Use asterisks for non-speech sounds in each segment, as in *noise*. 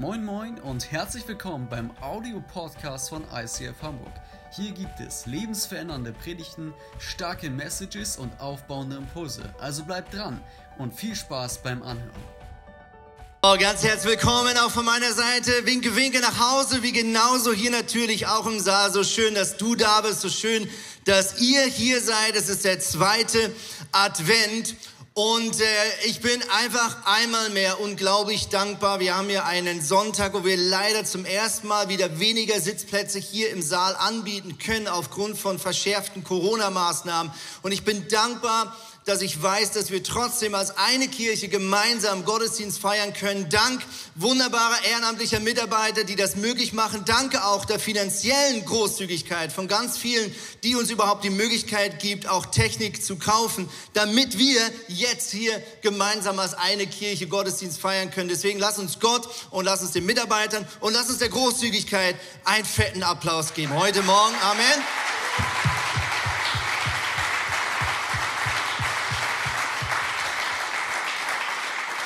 Moin Moin und herzlich willkommen beim Audio-Podcast von ICF Hamburg. Hier gibt es lebensverändernde Predigten, starke Messages und aufbauende Impulse. Also bleibt dran und viel Spaß beim Anhören. Oh, ganz herzlich willkommen auch von meiner Seite. Winke, winke nach Hause, wie genauso hier natürlich auch im Saal. So schön, dass du da bist, so schön, dass ihr hier seid. Es ist der zweite Advent und äh, ich bin einfach einmal mehr unglaublich dankbar. Wir haben hier einen Sonntag, wo wir leider zum ersten Mal wieder weniger Sitzplätze hier im Saal anbieten können aufgrund von verschärften Corona-Maßnahmen. Und ich bin dankbar, dass ich weiß, dass wir trotzdem als eine Kirche gemeinsam Gottesdienst feiern können. Dank wunderbarer ehrenamtlicher Mitarbeiter, die das möglich machen. Danke auch der finanziellen Großzügigkeit von ganz vielen, die uns überhaupt die Möglichkeit gibt, auch Technik zu kaufen, damit wir jetzt hier gemeinsam als eine Kirche Gottesdienst feiern können. Deswegen lass uns Gott und lass uns den Mitarbeitern und lass uns der Großzügigkeit einen fetten Applaus geben. Heute Morgen. Amen.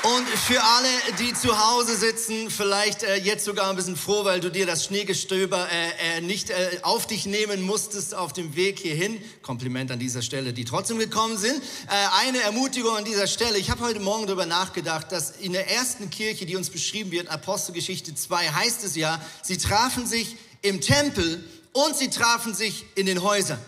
Und für alle, die zu Hause sitzen, vielleicht äh, jetzt sogar ein bisschen froh, weil du dir das Schneegestöber äh, äh, nicht äh, auf dich nehmen musstest auf dem Weg hierhin. Kompliment an dieser Stelle, die trotzdem gekommen sind. Äh, eine Ermutigung an dieser Stelle. Ich habe heute Morgen darüber nachgedacht, dass in der ersten Kirche, die uns beschrieben wird, Apostelgeschichte 2, heißt es ja, sie trafen sich im Tempel und sie trafen sich in den Häusern.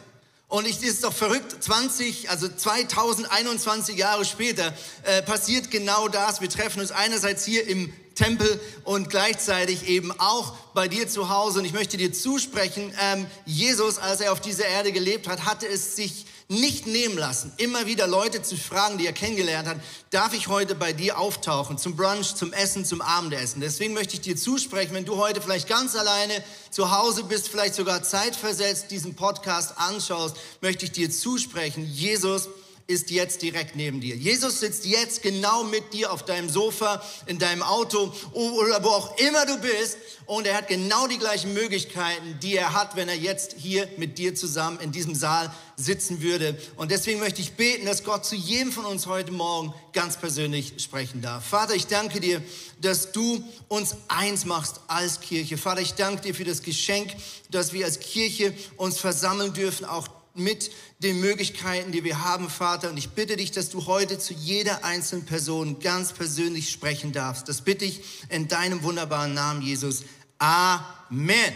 Und ich, ist doch verrückt, 20, also 2021 Jahre später äh, passiert genau das. Wir treffen uns einerseits hier im Tempel und gleichzeitig eben auch bei dir zu Hause. Und ich möchte dir zusprechen, ähm, Jesus, als er auf dieser Erde gelebt hat, hatte es sich nicht nehmen lassen, immer wieder Leute zu fragen, die er kennengelernt hat, darf ich heute bei dir auftauchen, zum Brunch, zum Essen, zum Abendessen. Deswegen möchte ich dir zusprechen, wenn du heute vielleicht ganz alleine zu Hause bist, vielleicht sogar zeitversetzt diesen Podcast anschaust, möchte ich dir zusprechen, Jesus ist jetzt direkt neben dir. Jesus sitzt jetzt genau mit dir auf deinem Sofa, in deinem Auto oder wo auch immer du bist und er hat genau die gleichen Möglichkeiten, die er hat, wenn er jetzt hier mit dir zusammen in diesem Saal sitzen würde. Und deswegen möchte ich beten, dass Gott zu jedem von uns heute Morgen ganz persönlich sprechen darf. Vater, ich danke dir, dass du uns eins machst als Kirche. Vater, ich danke dir für das Geschenk, dass wir als Kirche uns versammeln dürfen, auch mit den Möglichkeiten, die wir haben, Vater. Und ich bitte dich, dass du heute zu jeder einzelnen Person ganz persönlich sprechen darfst. Das bitte ich in deinem wunderbaren Namen, Jesus. Amen.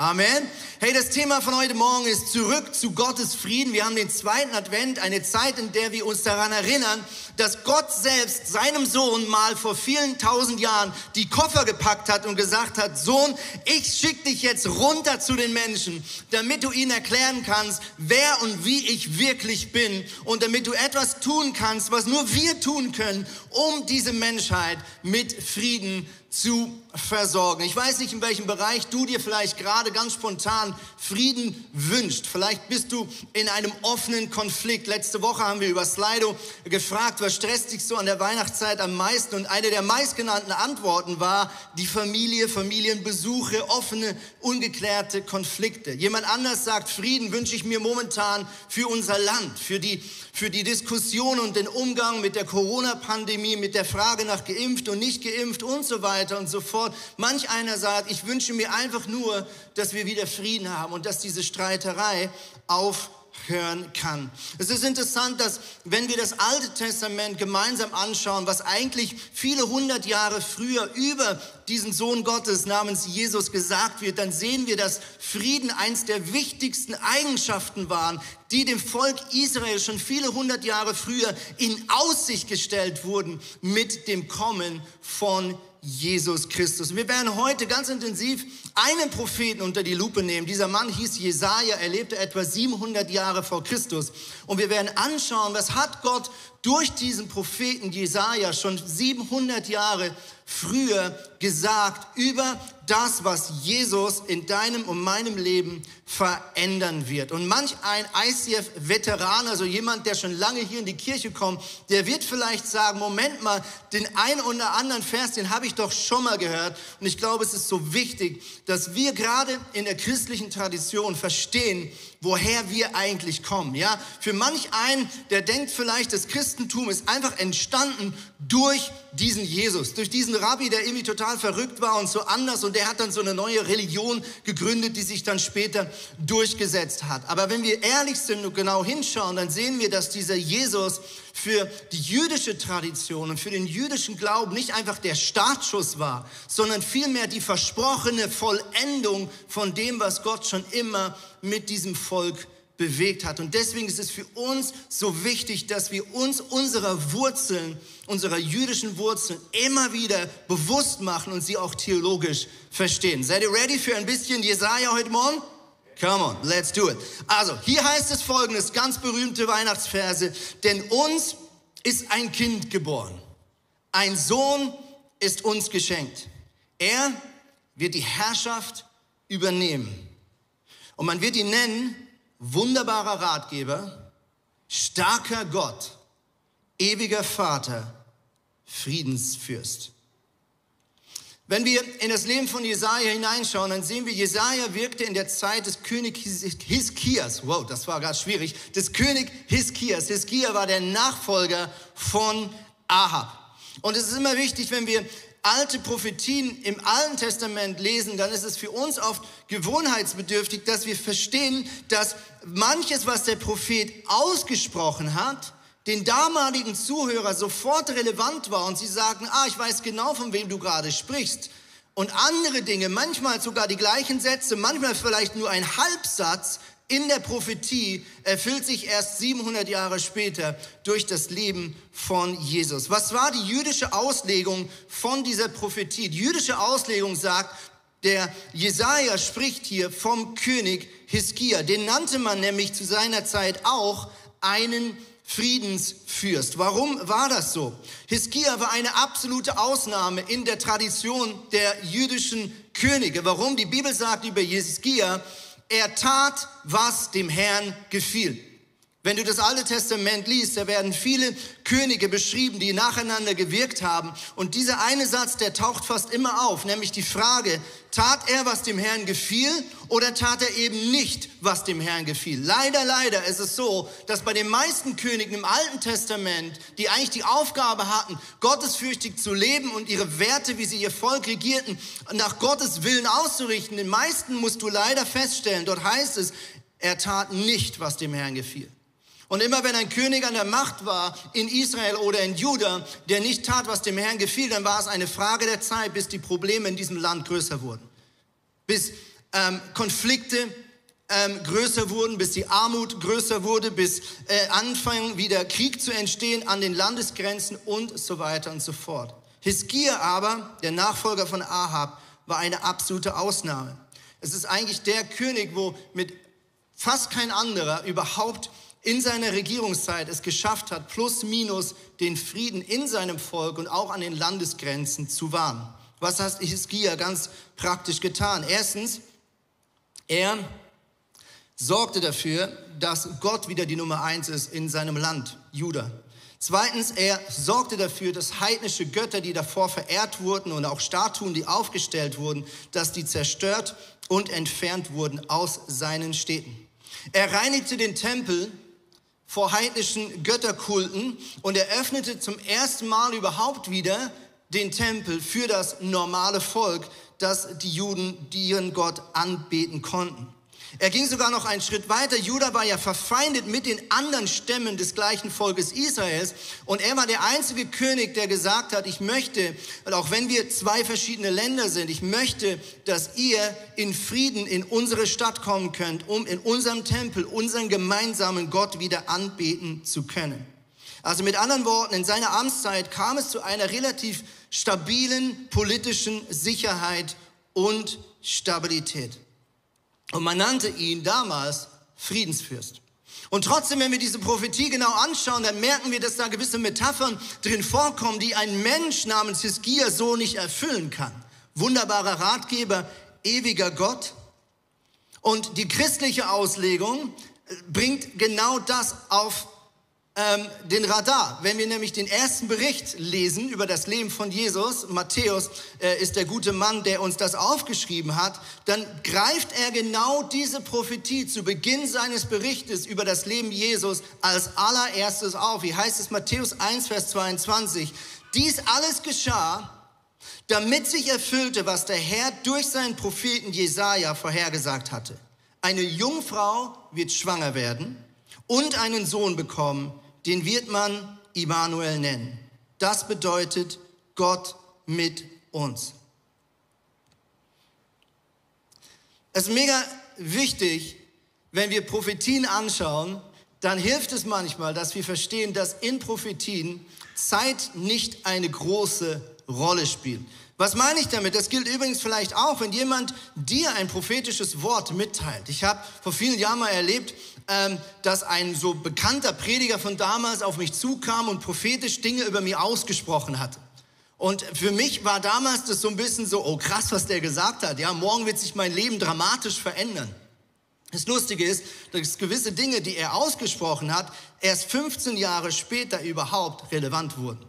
Amen. Hey, das Thema von heute Morgen ist zurück zu Gottes Frieden. Wir haben den zweiten Advent, eine Zeit, in der wir uns daran erinnern, dass Gott selbst seinem Sohn mal vor vielen tausend Jahren die Koffer gepackt hat und gesagt hat, Sohn, ich schicke dich jetzt runter zu den Menschen, damit du ihnen erklären kannst, wer und wie ich wirklich bin und damit du etwas tun kannst, was nur wir tun können, um diese Menschheit mit Frieden zu versorgen. Ich weiß nicht, in welchem Bereich du dir vielleicht gerade ganz spontan Frieden wünscht. Vielleicht bist du in einem offenen Konflikt. Letzte Woche haben wir über Slido gefragt, was stresst dich so an der Weihnachtszeit am meisten? Und eine der meistgenannten Antworten war die Familie, Familienbesuche, offene, ungeklärte Konflikte. Jemand anders sagt, Frieden wünsche ich mir momentan für unser Land, für die für die Diskussion und den Umgang mit der Corona-Pandemie, mit der Frage nach geimpft und nicht geimpft und so weiter und so fort. Manch einer sagt, ich wünsche mir einfach nur, dass wir wieder Frieden haben und dass diese Streiterei auf hören kann. Es ist interessant, dass wenn wir das Alte Testament gemeinsam anschauen, was eigentlich viele hundert Jahre früher über diesen Sohn Gottes namens Jesus gesagt wird, dann sehen wir, dass Frieden eins der wichtigsten Eigenschaften waren, die dem Volk Israel schon viele hundert Jahre früher in Aussicht gestellt wurden mit dem Kommen von Jesus Christus. wir werden heute ganz intensiv einen Propheten unter die Lupe nehmen. Dieser Mann hieß Jesaja, er lebte etwa 700 Jahre vor Christus. Und wir werden anschauen, was hat Gott durch diesen Propheten Jesaja schon 700 Jahre früher gesagt über das, was Jesus in deinem und meinem Leben verändern wird. Und manch ein ICF-Veteran, also jemand, der schon lange hier in die Kirche kommt, der wird vielleicht sagen, Moment mal, den einen oder anderen Vers, den habe ich doch schon mal gehört. Und ich glaube, es ist so wichtig, dass wir gerade in der christlichen Tradition verstehen, woher wir eigentlich kommen. Ja, für manch einen, der denkt vielleicht, das Christentum ist einfach entstanden durch diesen Jesus, durch diesen Rabbi, der irgendwie total verrückt war und so anders und der hat dann so eine neue Religion gegründet, die sich dann später durchgesetzt hat. Aber wenn wir ehrlich sind und genau hinschauen, dann sehen wir, dass dieser Jesus für die jüdische Tradition und für den jüdischen Glauben nicht einfach der Startschuss war, sondern vielmehr die versprochene Vollendung von dem, was Gott schon immer mit diesem Volk bewegt hat. Und deswegen ist es für uns so wichtig, dass wir uns unserer Wurzeln, unserer jüdischen Wurzeln immer wieder bewusst machen und sie auch theologisch verstehen. Seid ihr ready für ein bisschen Jesaja heute Morgen? Come on, let's do it. Also, hier heißt es folgendes, ganz berühmte Weihnachtsverse, denn uns ist ein Kind geboren. Ein Sohn ist uns geschenkt. Er wird die Herrschaft übernehmen. Und man wird ihn nennen wunderbarer Ratgeber, starker Gott, ewiger Vater, Friedensfürst. Wenn wir in das Leben von Jesaja hineinschauen, dann sehen wir, Jesaja wirkte in der Zeit des Königs Hiskias. Wow, das war ganz schwierig. Des König Hiskias. Hiskia war der Nachfolger von Ahab. Und es ist immer wichtig, wenn wir alte Prophetien im Alten Testament lesen, dann ist es für uns oft gewohnheitsbedürftig, dass wir verstehen, dass manches, was der Prophet ausgesprochen hat, den damaligen Zuhörer sofort relevant war und sie sagen, ah, ich weiß genau, von wem du gerade sprichst. Und andere Dinge, manchmal sogar die gleichen Sätze, manchmal vielleicht nur ein Halbsatz, in der Prophetie erfüllt sich erst 700 Jahre später durch das Leben von Jesus. Was war die jüdische Auslegung von dieser Prophetie? Die jüdische Auslegung sagt, der Jesaja spricht hier vom König Hiskia. Den nannte man nämlich zu seiner Zeit auch einen Friedensfürst. Warum war das so? Hiskia war eine absolute Ausnahme in der Tradition der jüdischen Könige. Warum? Die Bibel sagt über Hiskia, er tat, was dem Herrn gefiel. Wenn du das Alte Testament liest, da werden viele Könige beschrieben, die nacheinander gewirkt haben. Und dieser eine Satz, der taucht fast immer auf, nämlich die Frage, tat er, was dem Herrn gefiel oder tat er eben nicht, was dem Herrn gefiel? Leider, leider ist es so, dass bei den meisten Königen im Alten Testament, die eigentlich die Aufgabe hatten, gottesfürchtig zu leben und ihre Werte, wie sie ihr Volk regierten, nach Gottes Willen auszurichten, den meisten musst du leider feststellen, dort heißt es, er tat nicht, was dem Herrn gefiel. Und immer wenn ein König an der Macht war in Israel oder in Juda, der nicht tat, was dem Herrn gefiel, dann war es eine Frage der Zeit, bis die Probleme in diesem Land größer wurden. Bis ähm, Konflikte ähm, größer wurden, bis die Armut größer wurde, bis äh, anfangen wieder Krieg zu entstehen an den Landesgrenzen und so weiter und so fort. Hiskia aber, der Nachfolger von Ahab, war eine absolute Ausnahme. Es ist eigentlich der König, wo mit fast kein anderer überhaupt in seiner Regierungszeit es geschafft hat, plus minus den Frieden in seinem Volk und auch an den Landesgrenzen zu wahren. Was hat Hiskia ganz praktisch getan? Erstens, er sorgte dafür, dass Gott wieder die Nummer eins ist in seinem Land, Juda. Zweitens, er sorgte dafür, dass heidnische Götter, die davor verehrt wurden und auch Statuen, die aufgestellt wurden, dass die zerstört und entfernt wurden aus seinen Städten. Er reinigte den Tempel vor heidnischen Götterkulten und er öffnete zum ersten Mal überhaupt wieder den Tempel für das normale Volk, dass die Juden ihren Gott anbeten konnten. Er ging sogar noch einen Schritt weiter. Juda war ja verfeindet mit den anderen Stämmen des gleichen Volkes Israels. Und er war der einzige König, der gesagt hat, ich möchte, auch wenn wir zwei verschiedene Länder sind, ich möchte, dass ihr in Frieden in unsere Stadt kommen könnt, um in unserem Tempel unseren gemeinsamen Gott wieder anbeten zu können. Also mit anderen Worten, in seiner Amtszeit kam es zu einer relativ stabilen politischen Sicherheit und Stabilität. Und man nannte ihn damals Friedensfürst. Und trotzdem, wenn wir diese Prophetie genau anschauen, dann merken wir, dass da gewisse Metaphern drin vorkommen, die ein Mensch namens Hiskia so nicht erfüllen kann. Wunderbarer Ratgeber, ewiger Gott. Und die christliche Auslegung äh, bringt genau das auf ähm, den Radar. Wenn wir nämlich den ersten Bericht lesen über das Leben von Jesus, Matthäus äh, ist der gute Mann, der uns das aufgeschrieben hat, dann greift er genau diese Prophetie zu Beginn seines Berichtes über das Leben Jesus als allererstes auf. Wie heißt es Matthäus 1, Vers 22? Dies alles geschah, damit sich erfüllte, was der Herr durch seinen Propheten Jesaja vorhergesagt hatte. Eine Jungfrau wird schwanger werden und einen Sohn bekommen, den wird man Immanuel nennen. Das bedeutet Gott mit uns. Es ist mega wichtig, wenn wir Prophetien anschauen, dann hilft es manchmal, dass wir verstehen, dass in Prophetien Zeit nicht eine große Rolle spielt. Was meine ich damit? Das gilt übrigens vielleicht auch, wenn jemand dir ein prophetisches Wort mitteilt. Ich habe vor vielen Jahren mal erlebt, ähm, dass ein so bekannter Prediger von damals auf mich zukam und prophetisch Dinge über mir ausgesprochen hat. Und für mich war damals das so ein bisschen so, oh krass, was der gesagt hat. Ja, morgen wird sich mein Leben dramatisch verändern. Das Lustige ist, dass gewisse Dinge, die er ausgesprochen hat, erst 15 Jahre später überhaupt relevant wurden.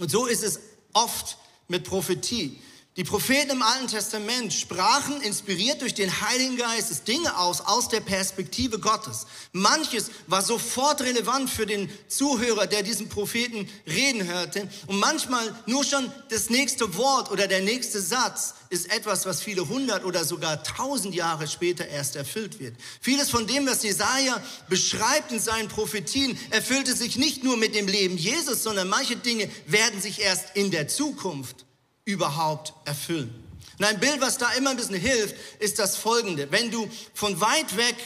Und so ist es oft mit Prophetie. Die Propheten im Alten Testament sprachen, inspiriert durch den Heiligen Geist, Dinge aus, aus der Perspektive Gottes. Manches war sofort relevant für den Zuhörer, der diesen Propheten reden hörte. Und manchmal nur schon das nächste Wort oder der nächste Satz ist etwas, was viele hundert oder sogar tausend Jahre später erst erfüllt wird. Vieles von dem, was Jesaja beschreibt in seinen Prophetien, erfüllte sich nicht nur mit dem Leben Jesus, sondern manche Dinge werden sich erst in der Zukunft überhaupt erfüllen. Und ein Bild, was da immer ein bisschen hilft, ist das folgende. Wenn du von weit weg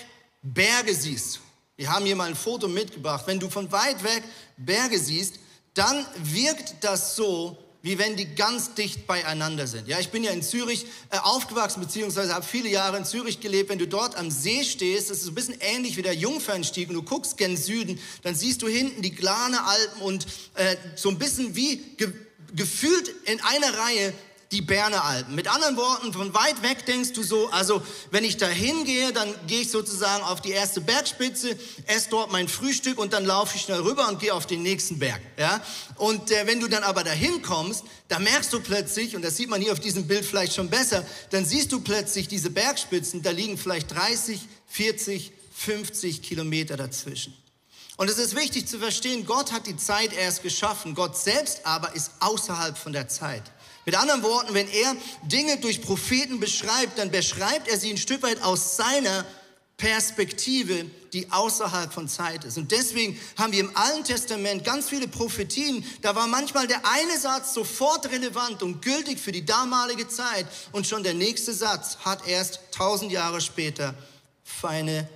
Berge siehst, wir haben hier mal ein Foto mitgebracht, wenn du von weit weg Berge siehst, dann wirkt das so, wie wenn die ganz dicht beieinander sind. Ja, ich bin ja in Zürich äh, aufgewachsen, beziehungsweise habe viele Jahre in Zürich gelebt. Wenn du dort am See stehst, das ist ein bisschen ähnlich wie der Jungfernstieg und du guckst gen Süden, dann siehst du hinten die Glane Alpen und äh, so ein bisschen wie gefühlt in einer Reihe die Berner Alpen. Mit anderen Worten, von weit weg denkst du so, also wenn ich da hingehe, dann gehe ich sozusagen auf die erste Bergspitze, esse dort mein Frühstück und dann laufe ich schnell rüber und gehe auf den nächsten Berg. Ja? Und äh, wenn du dann aber dahin kommst, da merkst du plötzlich, und das sieht man hier auf diesem Bild vielleicht schon besser, dann siehst du plötzlich diese Bergspitzen, da liegen vielleicht 30, 40, 50 Kilometer dazwischen. Und es ist wichtig zu verstehen, Gott hat die Zeit erst geschaffen, Gott selbst aber ist außerhalb von der Zeit. Mit anderen Worten, wenn er Dinge durch Propheten beschreibt, dann beschreibt er sie ein Stück weit aus seiner Perspektive, die außerhalb von Zeit ist. Und deswegen haben wir im Alten Testament ganz viele Prophetien. Da war manchmal der eine Satz sofort relevant und gültig für die damalige Zeit und schon der nächste Satz hat erst tausend Jahre später eine,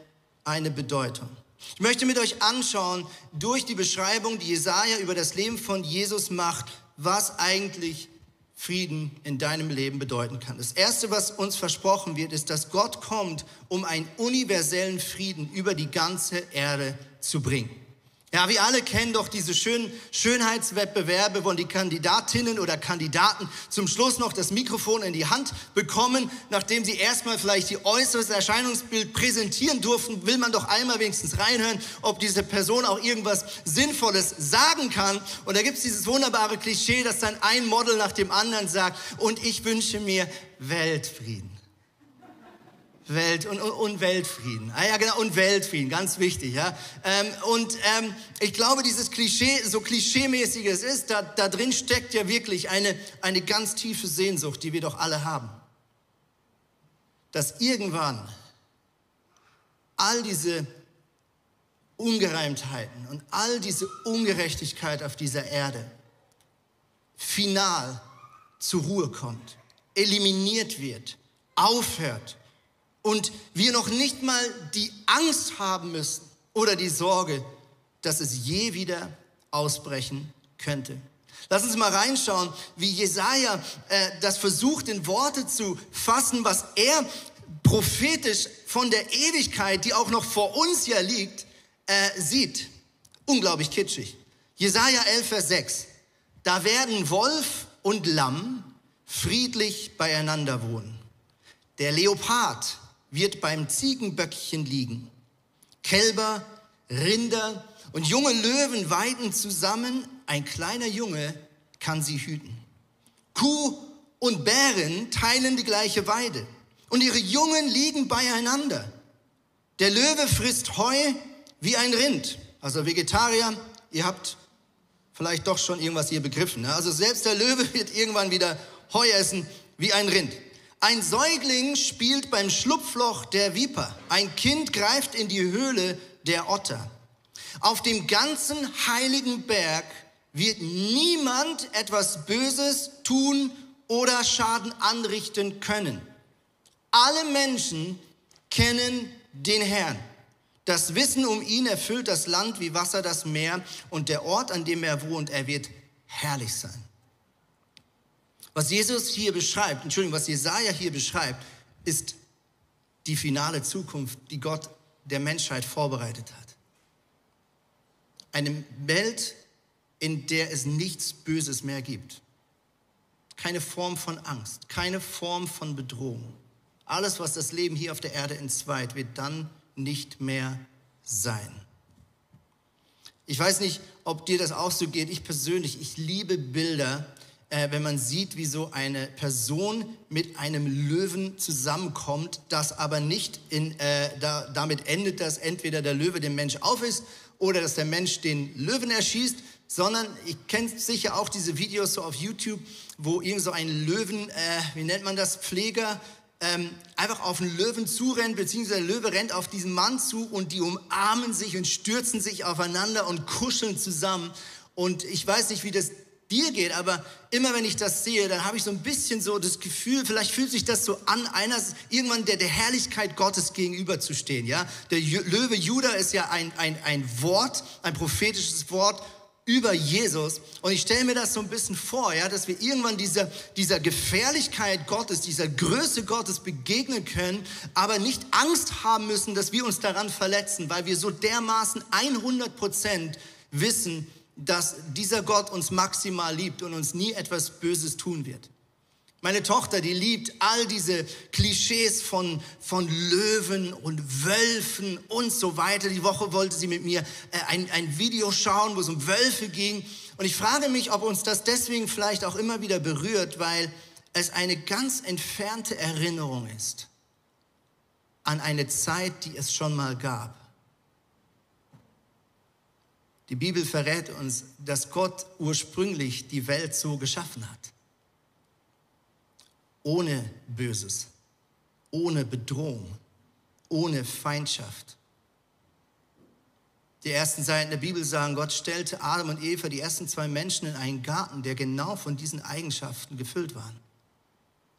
eine Bedeutung. Ich möchte mit euch anschauen, durch die Beschreibung, die Jesaja über das Leben von Jesus macht, was eigentlich Frieden in deinem Leben bedeuten kann. Das erste, was uns versprochen wird, ist, dass Gott kommt, um einen universellen Frieden über die ganze Erde zu bringen. Ja, wir alle kennen doch diese schönen Schönheitswettbewerbe, wo die Kandidatinnen oder Kandidaten zum Schluss noch das Mikrofon in die Hand bekommen, nachdem sie erstmal vielleicht ihr äußeres Erscheinungsbild präsentieren durften, will man doch einmal wenigstens reinhören, ob diese Person auch irgendwas Sinnvolles sagen kann. Und da gibt's dieses wunderbare Klischee, dass dann ein Model nach dem anderen sagt, und ich wünsche mir Weltfrieden. Welt und, und, Weltfrieden. Ah ja, genau, und Weltfrieden, ganz wichtig, ja. Ähm, und ähm, ich glaube, dieses Klischee, so klischeemäßig es ist, da, da drin steckt ja wirklich eine, eine ganz tiefe Sehnsucht, die wir doch alle haben. Dass irgendwann all diese Ungereimtheiten und all diese Ungerechtigkeit auf dieser Erde final zur Ruhe kommt, eliminiert wird, aufhört und wir noch nicht mal die Angst haben müssen oder die Sorge, dass es je wieder ausbrechen könnte. Lass uns mal reinschauen, wie Jesaja äh, das versucht in Worte zu fassen, was er prophetisch von der Ewigkeit, die auch noch vor uns ja liegt, äh, sieht. Unglaublich kitschig. Jesaja 11, Vers 6. Da werden Wolf und Lamm friedlich beieinander wohnen. Der Leopard wird beim Ziegenböckchen liegen. Kälber, Rinder Und junge Löwen weiden zusammen, ein kleiner Junge kann sie hüten. Kuh und Bären teilen die gleiche Weide und ihre Jungen liegen beieinander. Der Löwe frisst Heu wie ein Rind. Also Vegetarier, ihr habt vielleicht doch schon irgendwas hier begriffen. Ne? Also selbst der Löwe *laughs* wird irgendwann wieder Heu essen wie ein Rind. Ein Säugling spielt beim Schlupfloch der Viper. Ein Kind greift in die Höhle der Otter. Auf dem ganzen heiligen Berg wird niemand etwas Böses tun oder Schaden anrichten können. Alle Menschen kennen den Herrn. Das Wissen um ihn erfüllt das Land wie Wasser das Meer und der Ort, an dem er wohnt, er wird herrlich sein. Was Jesus hier beschreibt, Entschuldigung, was Jesaja hier beschreibt, ist die finale Zukunft, die Gott der Menschheit vorbereitet hat. Eine Welt, in der es nichts Böses mehr gibt. Keine Form von Angst, keine Form von Bedrohung. Alles, was das Leben hier auf der Erde entzweit, wird dann nicht mehr sein. Ich weiß nicht, ob dir das auch so geht. Ich persönlich, ich liebe Bilder, äh, wenn man sieht, wie so eine Person mit einem Löwen zusammenkommt, das aber nicht in, äh, da, damit endet, dass entweder der Löwe dem Mensch auf ist oder dass der Mensch den Löwen erschießt, sondern ich kenne sicher auch diese Videos so auf YouTube, wo irgend so ein Löwen, äh, wie nennt man das, Pfleger, ähm, einfach auf einen Löwen zurennt, beziehungsweise der Löwe rennt auf diesen Mann zu und die umarmen sich und stürzen sich aufeinander und kuscheln zusammen. Und ich weiß nicht, wie das dir geht, aber immer wenn ich das sehe, dann habe ich so ein bisschen so das Gefühl, vielleicht fühlt sich das so an, einer irgendwann der, der Herrlichkeit Gottes gegenüberzustehen. Ja? Der Löwe Judah ist ja ein, ein, ein Wort, ein prophetisches Wort über Jesus. Und ich stelle mir das so ein bisschen vor, ja, dass wir irgendwann dieser, dieser Gefährlichkeit Gottes, dieser Größe Gottes begegnen können, aber nicht Angst haben müssen, dass wir uns daran verletzen, weil wir so dermaßen 100 Prozent wissen, dass dieser Gott uns maximal liebt und uns nie etwas Böses tun wird. Meine Tochter, die liebt all diese Klischees von, von Löwen und Wölfen und so weiter. Die Woche wollte sie mit mir äh, ein, ein Video schauen, wo es um Wölfe ging. Und ich frage mich, ob uns das deswegen vielleicht auch immer wieder berührt, weil es eine ganz entfernte Erinnerung ist an eine Zeit, die es schon mal gab. Die Bibel verrät uns, dass Gott ursprünglich die Welt so geschaffen hat. Ohne Böses, ohne Bedrohung, ohne Feindschaft. Die ersten Seiten der Bibel sagen, Gott stellte Adam und Eva, die ersten zwei Menschen, in einen Garten, der genau von diesen Eigenschaften gefüllt war.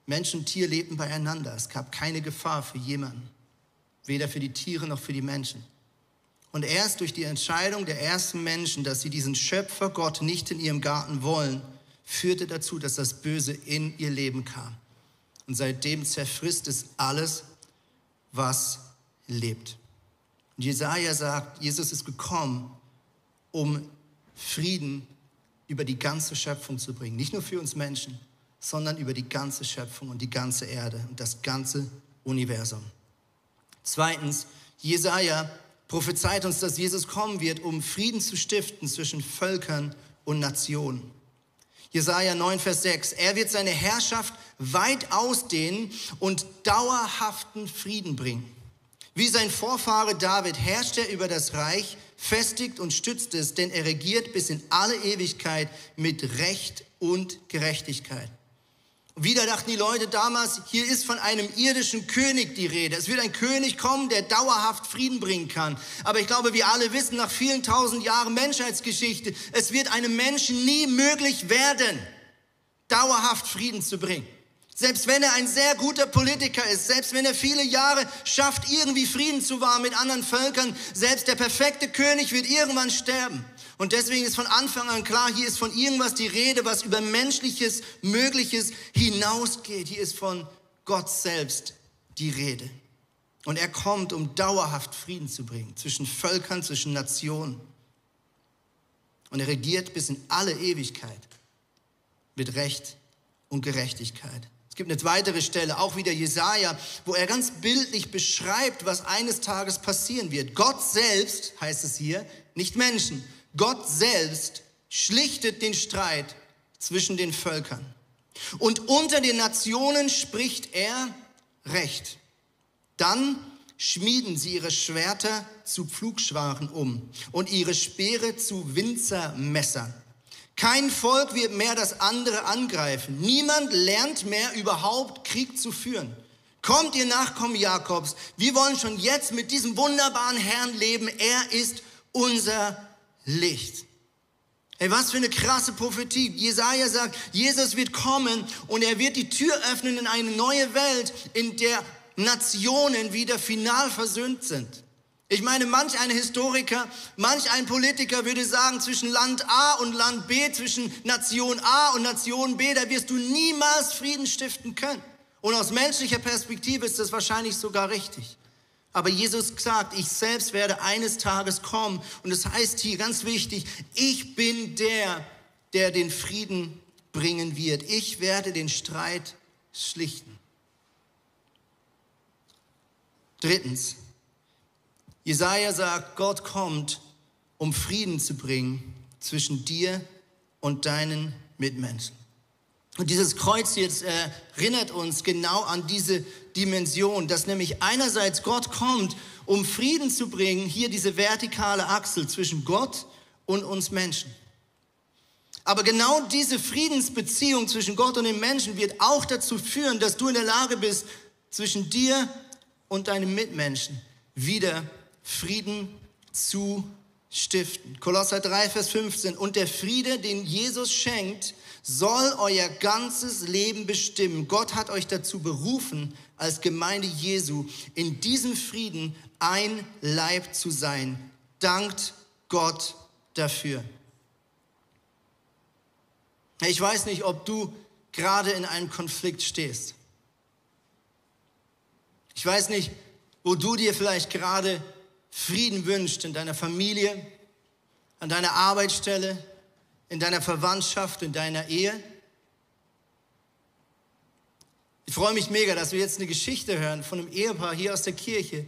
Mensch und Tier lebten beieinander. Es gab keine Gefahr für jemanden, weder für die Tiere noch für die Menschen. Und erst durch die Entscheidung der ersten Menschen, dass sie diesen Schöpfer Gott nicht in ihrem Garten wollen, führte dazu, dass das Böse in ihr Leben kam. Und seitdem zerfrisst es alles, was lebt. Und Jesaja sagt, Jesus ist gekommen, um Frieden über die ganze Schöpfung zu bringen. Nicht nur für uns Menschen, sondern über die ganze Schöpfung und die ganze Erde und das ganze Universum. Zweitens, Jesaja prophezeit uns, dass Jesus kommen wird, um Frieden zu stiften zwischen Völkern und Nationen. Jesaja 9, Vers 6. Er wird seine Herrschaft weit ausdehnen und dauerhaften Frieden bringen. Wie sein Vorfahre David herrscht er über das Reich, festigt und stützt es, denn er regiert bis in alle Ewigkeit mit Recht und Gerechtigkeit. Wieder dachten die Leute damals, hier ist von einem irdischen König die Rede. Es wird ein König kommen, der dauerhaft Frieden bringen kann. Aber ich glaube, wir alle wissen nach vielen tausend Jahren Menschheitsgeschichte, es wird einem Menschen nie möglich werden, dauerhaft Frieden zu bringen. Selbst wenn er ein sehr guter Politiker ist, selbst wenn er viele Jahre schafft, irgendwie Frieden zu wahren mit anderen Völkern, selbst der perfekte König wird irgendwann sterben. Und deswegen ist von Anfang an klar, hier ist von irgendwas die Rede, was über menschliches, mögliches hinausgeht. Hier ist von Gott selbst die Rede. Und er kommt, um dauerhaft Frieden zu bringen zwischen Völkern, zwischen Nationen. Und er regiert bis in alle Ewigkeit mit Recht und Gerechtigkeit. Es gibt eine weitere Stelle, auch wieder Jesaja, wo er ganz bildlich beschreibt, was eines Tages passieren wird. Gott selbst, heißt es hier, nicht Menschen. Gott selbst schlichtet den Streit zwischen den Völkern. Und unter den Nationen spricht er Recht. Dann schmieden sie ihre Schwerter zu Pflugscharen um und ihre Speere zu Winzermessern. Kein Volk wird mehr das andere angreifen. Niemand lernt mehr überhaupt Krieg zu führen. Kommt ihr Nachkommen Jakobs, wir wollen schon jetzt mit diesem wunderbaren Herrn leben. Er ist unser Licht. Ey, was für eine krasse Prophetie. Jesaja sagt, Jesus wird kommen und er wird die Tür öffnen in eine neue Welt, in der Nationen wieder final versöhnt sind. Ich meine, manch ein Historiker, manch ein Politiker würde sagen, zwischen Land A und Land B, zwischen Nation A und Nation B, da wirst du niemals Frieden stiften können. Und aus menschlicher Perspektive ist das wahrscheinlich sogar richtig. Aber Jesus sagt, ich selbst werde eines Tages kommen. Und es das heißt hier ganz wichtig, ich bin der, der den Frieden bringen wird. Ich werde den Streit schlichten. Drittens, Jesaja sagt, Gott kommt, um Frieden zu bringen zwischen dir und deinen Mitmenschen. Und dieses Kreuz jetzt erinnert uns genau an diese Dimension, dass nämlich einerseits Gott kommt, um Frieden zu bringen, hier diese vertikale Achsel zwischen Gott und uns Menschen. Aber genau diese Friedensbeziehung zwischen Gott und dem Menschen wird auch dazu führen, dass du in der Lage bist, zwischen dir und deinem Mitmenschen wieder Frieden zu stiften. Kolosser 3, Vers 15. Und der Friede, den Jesus schenkt, soll euer ganzes Leben bestimmen. Gott hat euch dazu berufen, als Gemeinde Jesu in diesem Frieden ein Leib zu sein. Dankt Gott dafür. Ich weiß nicht, ob du gerade in einem Konflikt stehst. Ich weiß nicht, wo du dir vielleicht gerade Frieden wünscht in deiner Familie, an deiner Arbeitsstelle, in deiner Verwandtschaft, in deiner Ehe. Ich freue mich mega, dass wir jetzt eine Geschichte hören von einem Ehepaar hier aus der Kirche,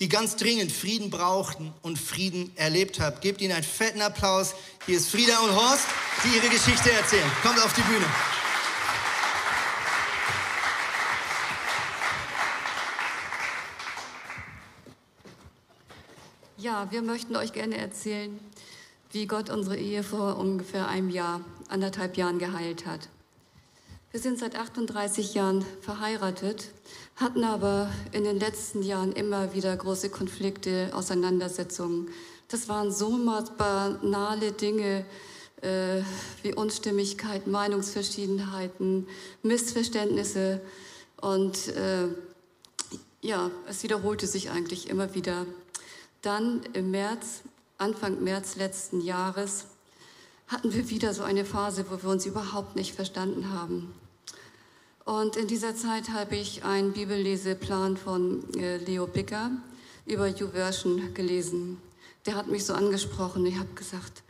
die ganz dringend Frieden brauchten und Frieden erlebt haben. Gebt ihnen einen fetten Applaus. Hier ist Frieda und Horst, die ihre Geschichte erzählen. Kommt auf die Bühne. Ja, wir möchten euch gerne erzählen, wie Gott unsere Ehe vor ungefähr einem Jahr, anderthalb Jahren geheilt hat. Wir sind seit 38 Jahren verheiratet, hatten aber in den letzten Jahren immer wieder große Konflikte, Auseinandersetzungen. Das waren so banale Dinge äh, wie Unstimmigkeit, Meinungsverschiedenheiten, Missverständnisse und äh, ja, es wiederholte sich eigentlich immer wieder. Dann im März Anfang März letzten Jahres hatten wir wieder so eine Phase, wo wir uns überhaupt nicht verstanden haben. Und in dieser Zeit habe ich einen Bibelleseplan von äh, Leo Bicker über YouVersion gelesen. Der hat mich so angesprochen. Ich habe gesagt,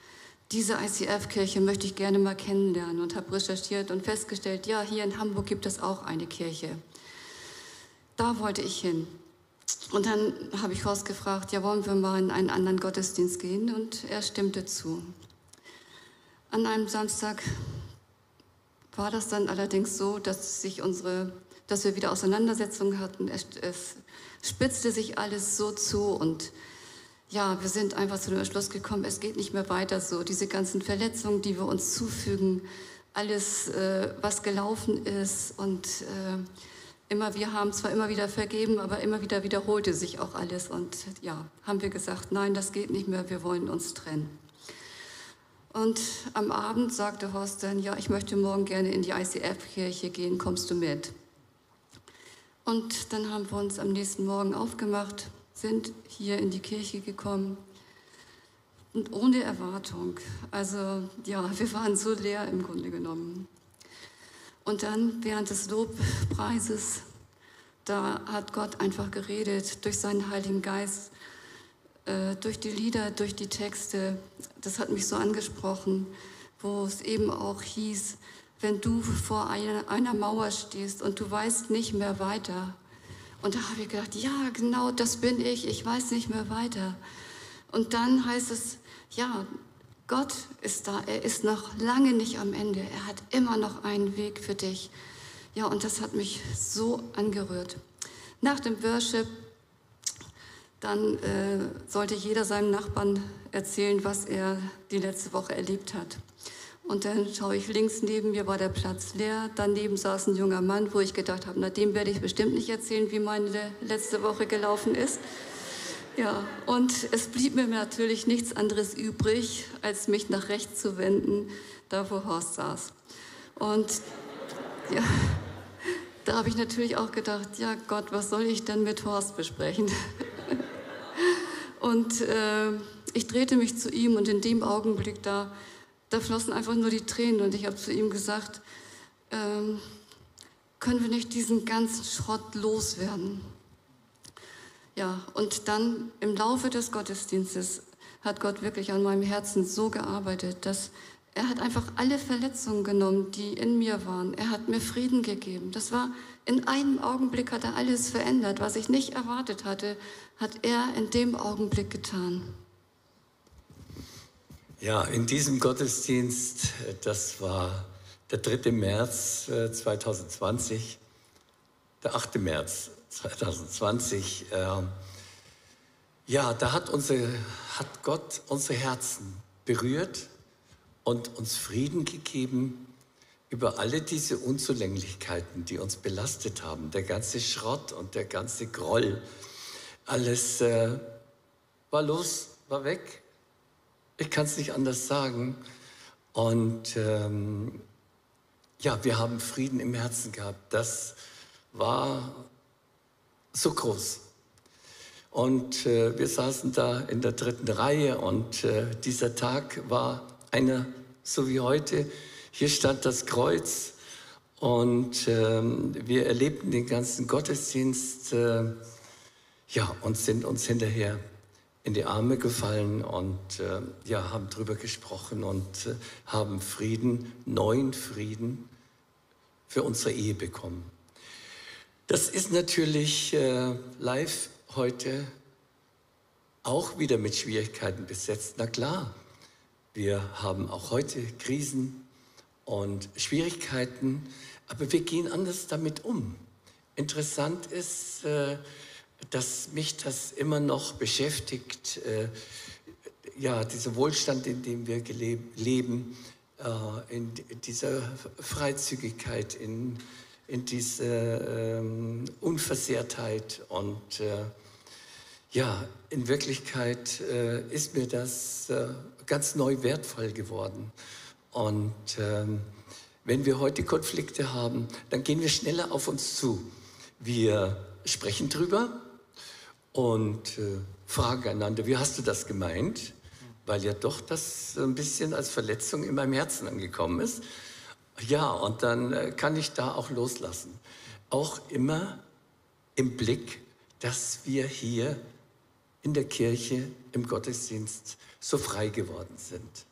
diese ICF-Kirche möchte ich gerne mal kennenlernen und habe recherchiert und festgestellt, ja, hier in Hamburg gibt es auch eine Kirche. Da wollte ich hin. Und dann habe ich Horst gefragt, ja, wollen wir mal in einen anderen Gottesdienst gehen? Und er stimmte zu. An einem Samstag war das dann allerdings so, dass sich unsere, dass wir wieder Auseinandersetzungen hatten. Es, spitzte sich alles so zu und ja, wir sind einfach zu dem Entschluss gekommen, es geht nicht mehr weiter so. Diese ganzen Verletzungen, die wir uns zufügen, alles, äh, was gelaufen ist und äh, immer, wir haben zwar immer wieder vergeben, aber immer wieder wiederholte sich auch alles. Und ja, haben wir gesagt, nein, das geht nicht mehr, wir wollen uns trennen. Und am Abend sagte Horst dann, ja, ich möchte morgen gerne in die ICF-Kirche gehen, kommst du mit? Und dann haben wir uns am nächsten Morgen aufgemacht, sind hier in die Kirche gekommen und ohne Erwartung. Also ja, wir waren so leer im Grunde genommen. Und dann während des Lobpreises, da hat Gott einfach geredet durch seinen Heiligen Geist, äh, durch die Lieder, durch die Texte. Das hat mich so angesprochen, wo es eben auch hieß, wenn du vor einer, einer Mauer stehst und du weißt nicht mehr weiter. Und da habe ich gedacht, ja, genau, das bin ich, ich weiß nicht mehr weiter. Und dann heißt es, ja, Gott ist da, er ist noch lange nicht am Ende, er hat immer noch einen Weg für dich. Ja, und das hat mich so angerührt. Nach dem Worship, dann äh, sollte jeder seinem Nachbarn erzählen, was er die letzte Woche erlebt hat. Und dann schaue ich links neben mir war der Platz leer. Daneben saß ein junger Mann, wo ich gedacht habe, na dem werde ich bestimmt nicht erzählen, wie meine letzte Woche gelaufen ist. Ja, und es blieb mir natürlich nichts anderes übrig, als mich nach rechts zu wenden, da wo Horst saß. Und ja, da habe ich natürlich auch gedacht, ja Gott, was soll ich denn mit Horst besprechen? und äh, ich drehte mich zu ihm und in dem Augenblick da da flossen einfach nur die Tränen und ich habe zu ihm gesagt, ähm, können wir nicht diesen ganzen Schrott loswerden? Ja, und dann im Laufe des Gottesdienstes hat Gott wirklich an meinem Herzen so gearbeitet, dass er hat einfach alle Verletzungen genommen, die in mir waren. Er hat mir Frieden gegeben. Das war in einem Augenblick hat er alles verändert, was ich nicht erwartet hatte, hat er in dem Augenblick getan. Ja, in diesem Gottesdienst, äh, das war der 3. März 2020, äh, der 8. März 2020, äh, ja, da hat, unsere, hat Gott unsere Herzen berührt und uns Frieden gegeben über alle diese Unzulänglichkeiten, die uns belastet haben, der ganze Schrott und der ganze Groll. Alles äh, war los, war weg. Ich kann es nicht anders sagen. Und ähm, ja, wir haben Frieden im Herzen gehabt. Das war so groß. Und äh, wir saßen da in der dritten Reihe und äh, dieser Tag war einer so wie heute. Hier stand das Kreuz und äh, wir erlebten den ganzen Gottesdienst äh, ja, und sind uns hinterher in die Arme gefallen und äh, ja, haben darüber gesprochen und äh, haben Frieden, neuen Frieden für unsere Ehe bekommen. Das ist natürlich äh, live heute auch wieder mit Schwierigkeiten besetzt. Na klar, wir haben auch heute Krisen und Schwierigkeiten, aber wir gehen anders damit um. Interessant ist, äh, dass mich das immer noch beschäftigt, äh, ja, dieser Wohlstand, in dem wir leben, äh, in dieser Freizügigkeit, in, in dieser ähm, Unversehrtheit und äh, ja, in Wirklichkeit äh, ist mir das äh, ganz neu wertvoll geworden. Und ähm, wenn wir heute Konflikte haben, dann gehen wir schneller auf uns zu. Wir sprechen drüber, und äh, fragen einander, wie hast du das gemeint? Weil ja doch das ein bisschen als Verletzung in meinem Herzen angekommen ist. Ja, und dann äh, kann ich da auch loslassen. Auch immer im Blick, dass wir hier in der Kirche, im Gottesdienst so frei geworden sind.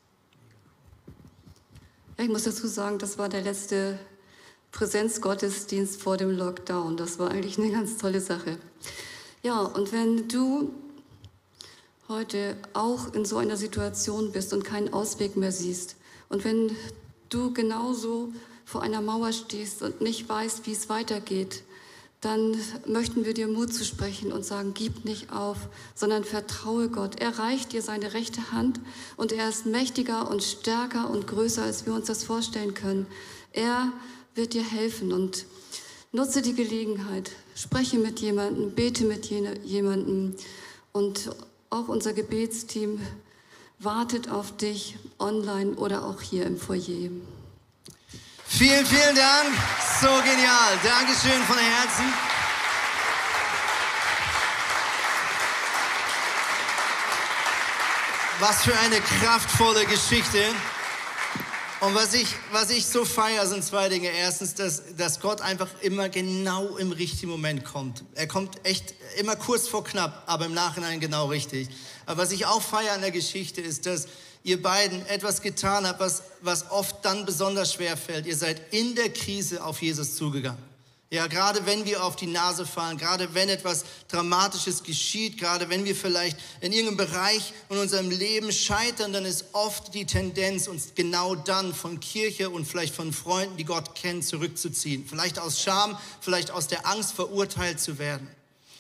Ja, ich muss dazu sagen, das war der letzte Präsenzgottesdienst vor dem Lockdown. Das war eigentlich eine ganz tolle Sache. Ja, und wenn du heute auch in so einer Situation bist und keinen Ausweg mehr siehst und wenn du genauso vor einer Mauer stehst und nicht weißt, wie es weitergeht, dann möchten wir dir Mut zu sprechen und sagen, gib nicht auf, sondern vertraue Gott. Er reicht dir seine rechte Hand und er ist mächtiger und stärker und größer, als wir uns das vorstellen können. Er wird dir helfen und Nutze die Gelegenheit, spreche mit jemandem, bete mit jemandem und auch unser Gebetsteam wartet auf dich online oder auch hier im Foyer. Vielen, vielen Dank. So genial. Dankeschön von Herzen. Was für eine kraftvolle Geschichte. Und was ich, was ich so feiere, sind zwei Dinge. Erstens, dass, dass Gott einfach immer genau im richtigen Moment kommt. Er kommt echt immer kurz vor knapp, aber im Nachhinein genau richtig. Aber was ich auch feiere an der Geschichte ist, dass ihr beiden etwas getan habt, was, was oft dann besonders schwer fällt. Ihr seid in der Krise auf Jesus zugegangen. Ja, gerade wenn wir auf die Nase fallen, gerade wenn etwas Dramatisches geschieht, gerade wenn wir vielleicht in irgendeinem Bereich in unserem Leben scheitern, dann ist oft die Tendenz, uns genau dann von Kirche und vielleicht von Freunden, die Gott kennen, zurückzuziehen. Vielleicht aus Scham, vielleicht aus der Angst, verurteilt zu werden.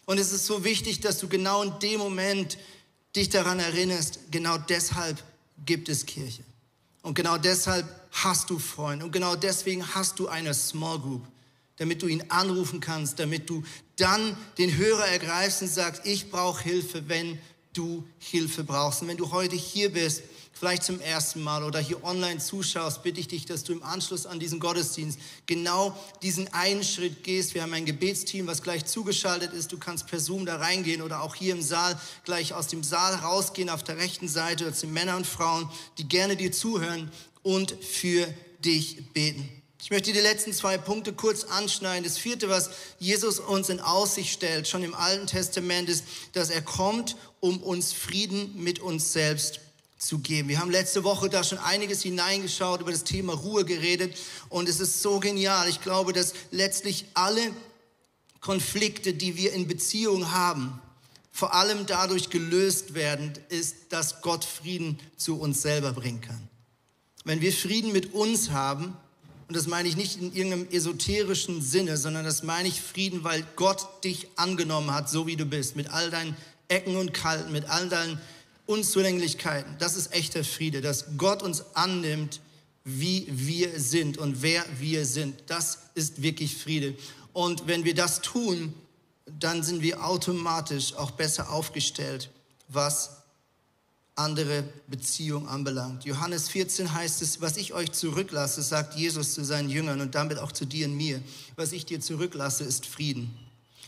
Und es ist so wichtig, dass du genau in dem Moment dich daran erinnerst, genau deshalb gibt es Kirche. Und genau deshalb hast du Freunde. Und genau deswegen hast du eine Small Group damit du ihn anrufen kannst, damit du dann den Hörer ergreifst und sagst, ich brauche Hilfe, wenn du Hilfe brauchst. Und wenn du heute hier bist, vielleicht zum ersten Mal oder hier online zuschaust, bitte ich dich, dass du im Anschluss an diesen Gottesdienst genau diesen einen Schritt gehst. Wir haben ein Gebetsteam, was gleich zugeschaltet ist. Du kannst per Zoom da reingehen oder auch hier im Saal gleich aus dem Saal rausgehen auf der rechten Seite. Das sind Männer und Frauen, die gerne dir zuhören und für dich beten. Ich möchte die letzten zwei Punkte kurz anschneiden. Das vierte, was Jesus uns in Aussicht stellt, schon im Alten Testament, ist, dass er kommt, um uns Frieden mit uns selbst zu geben. Wir haben letzte Woche da schon einiges hineingeschaut, über das Thema Ruhe geredet und es ist so genial. Ich glaube, dass letztlich alle Konflikte, die wir in Beziehungen haben, vor allem dadurch gelöst werden, ist, dass Gott Frieden zu uns selber bringen kann. Wenn wir Frieden mit uns haben, und das meine ich nicht in irgendeinem esoterischen Sinne, sondern das meine ich Frieden, weil Gott dich angenommen hat, so wie du bist, mit all deinen Ecken und Kalten, mit all deinen Unzulänglichkeiten. Das ist echter Friede, dass Gott uns annimmt, wie wir sind und wer wir sind. Das ist wirklich Friede. Und wenn wir das tun, dann sind wir automatisch auch besser aufgestellt, was andere Beziehung anbelangt. Johannes 14 heißt es, was ich euch zurücklasse, sagt Jesus zu seinen Jüngern und damit auch zu dir und mir, was ich dir zurücklasse, ist Frieden.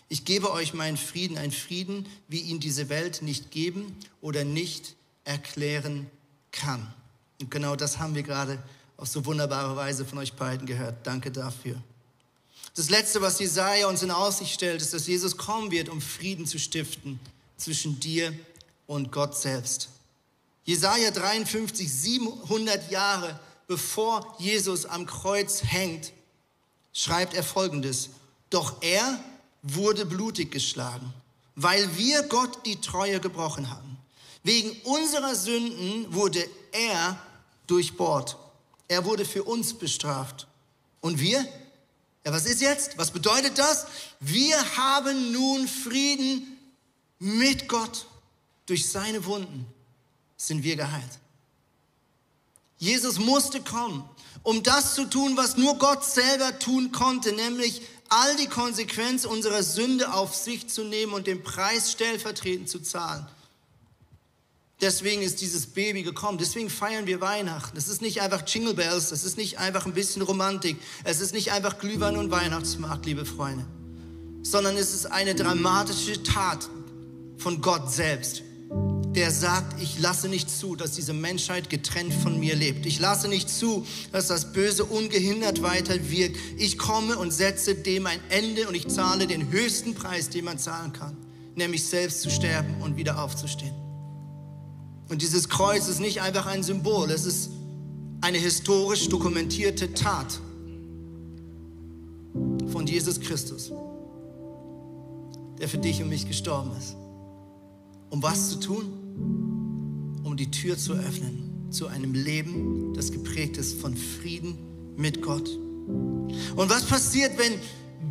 Ich gebe euch meinen Frieden, ein Frieden, wie ihn diese Welt nicht geben oder nicht erklären kann. Und genau das haben wir gerade auf so wunderbare Weise von euch beiden gehört. Danke dafür. Das Letzte, was Jesaja uns in Aussicht stellt, ist, dass Jesus kommen wird, um Frieden zu stiften zwischen dir und Gott selbst. Jesaja 53, 700 Jahre bevor Jesus am Kreuz hängt, schreibt er folgendes. Doch er wurde blutig geschlagen, weil wir Gott die Treue gebrochen haben. Wegen unserer Sünden wurde er durchbohrt. Er wurde für uns bestraft. Und wir? Ja, was ist jetzt? Was bedeutet das? Wir haben nun Frieden mit Gott durch seine Wunden sind wir geheilt. Jesus musste kommen, um das zu tun, was nur Gott selber tun konnte, nämlich all die Konsequenz unserer Sünde auf sich zu nehmen und den Preis stellvertretend zu zahlen. Deswegen ist dieses Baby gekommen. Deswegen feiern wir Weihnachten. Es ist nicht einfach Jingle Bells, es ist nicht einfach ein bisschen Romantik, es ist nicht einfach Glühwein und Weihnachtsmarkt, liebe Freunde, sondern es ist eine dramatische Tat von Gott selbst der sagt, ich lasse nicht zu, dass diese Menschheit getrennt von mir lebt. Ich lasse nicht zu, dass das Böse ungehindert weiter wirkt. Ich komme und setze dem ein Ende und ich zahle den höchsten Preis, den man zahlen kann, nämlich selbst zu sterben und wieder aufzustehen. Und dieses Kreuz ist nicht einfach ein Symbol, es ist eine historisch dokumentierte Tat von Jesus Christus, der für dich und mich gestorben ist. Um was zu tun? Um die Tür zu öffnen zu einem Leben, das geprägt ist von Frieden mit Gott. Und was passiert, wenn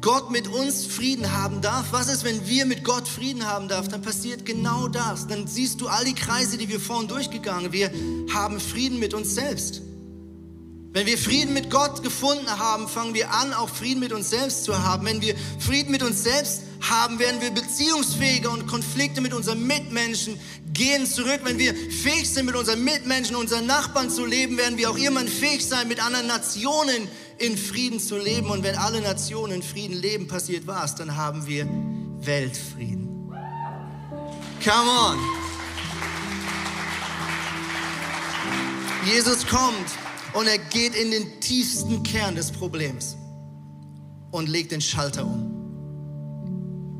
Gott mit uns Frieden haben darf? Was ist, wenn wir mit Gott Frieden haben darf? Dann passiert genau das. Dann siehst du all die Kreise, die wir vorhin durchgegangen. Wir haben Frieden mit uns selbst. Wenn wir Frieden mit Gott gefunden haben, fangen wir an, auch Frieden mit uns selbst zu haben. Wenn wir Frieden mit uns selbst haben, werden wir beziehungsfähiger und Konflikte mit unseren Mitmenschen gehen zurück. Wenn wir fähig sind, mit unseren Mitmenschen, unseren Nachbarn zu leben, werden wir auch irgendwann fähig sein, mit anderen Nationen in Frieden zu leben. Und wenn alle Nationen in Frieden leben, passiert was, dann haben wir Weltfrieden. Come on. Jesus kommt und er geht in den tiefsten Kern des Problems und legt den Schalter um.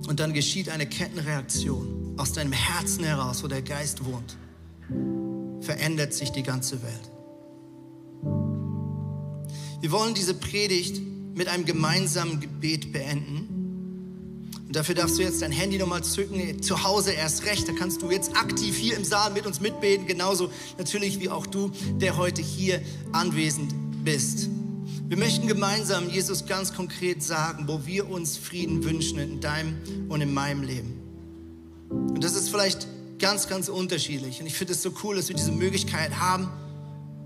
Und dann geschieht eine Kettenreaktion aus deinem Herzen heraus, wo der Geist wohnt. Verändert sich die ganze Welt. Wir wollen diese Predigt mit einem gemeinsamen Gebet beenden. Und dafür darfst du jetzt dein Handy nochmal zücken, zu Hause erst recht. Da kannst du jetzt aktiv hier im Saal mit uns mitbeten, genauso natürlich wie auch du, der heute hier anwesend bist. Wir möchten gemeinsam Jesus ganz konkret sagen, wo wir uns Frieden wünschen in deinem und in meinem Leben. Und das ist vielleicht ganz, ganz unterschiedlich. Und ich finde es so cool, dass wir diese Möglichkeit haben,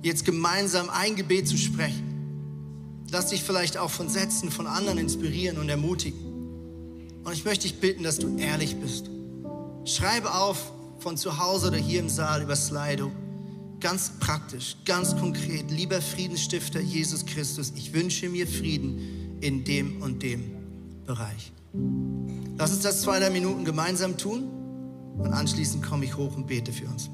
jetzt gemeinsam ein Gebet zu sprechen. Lass dich vielleicht auch von Sätzen von anderen inspirieren und ermutigen. Und ich möchte dich bitten, dass du ehrlich bist. Schreibe auf von zu Hause oder hier im Saal über Slido. Ganz praktisch, ganz konkret. Lieber Friedensstifter Jesus Christus, ich wünsche mir Frieden in dem und dem Bereich. Lass uns das zwei, drei Minuten gemeinsam tun und anschließend komme ich hoch und bete für uns.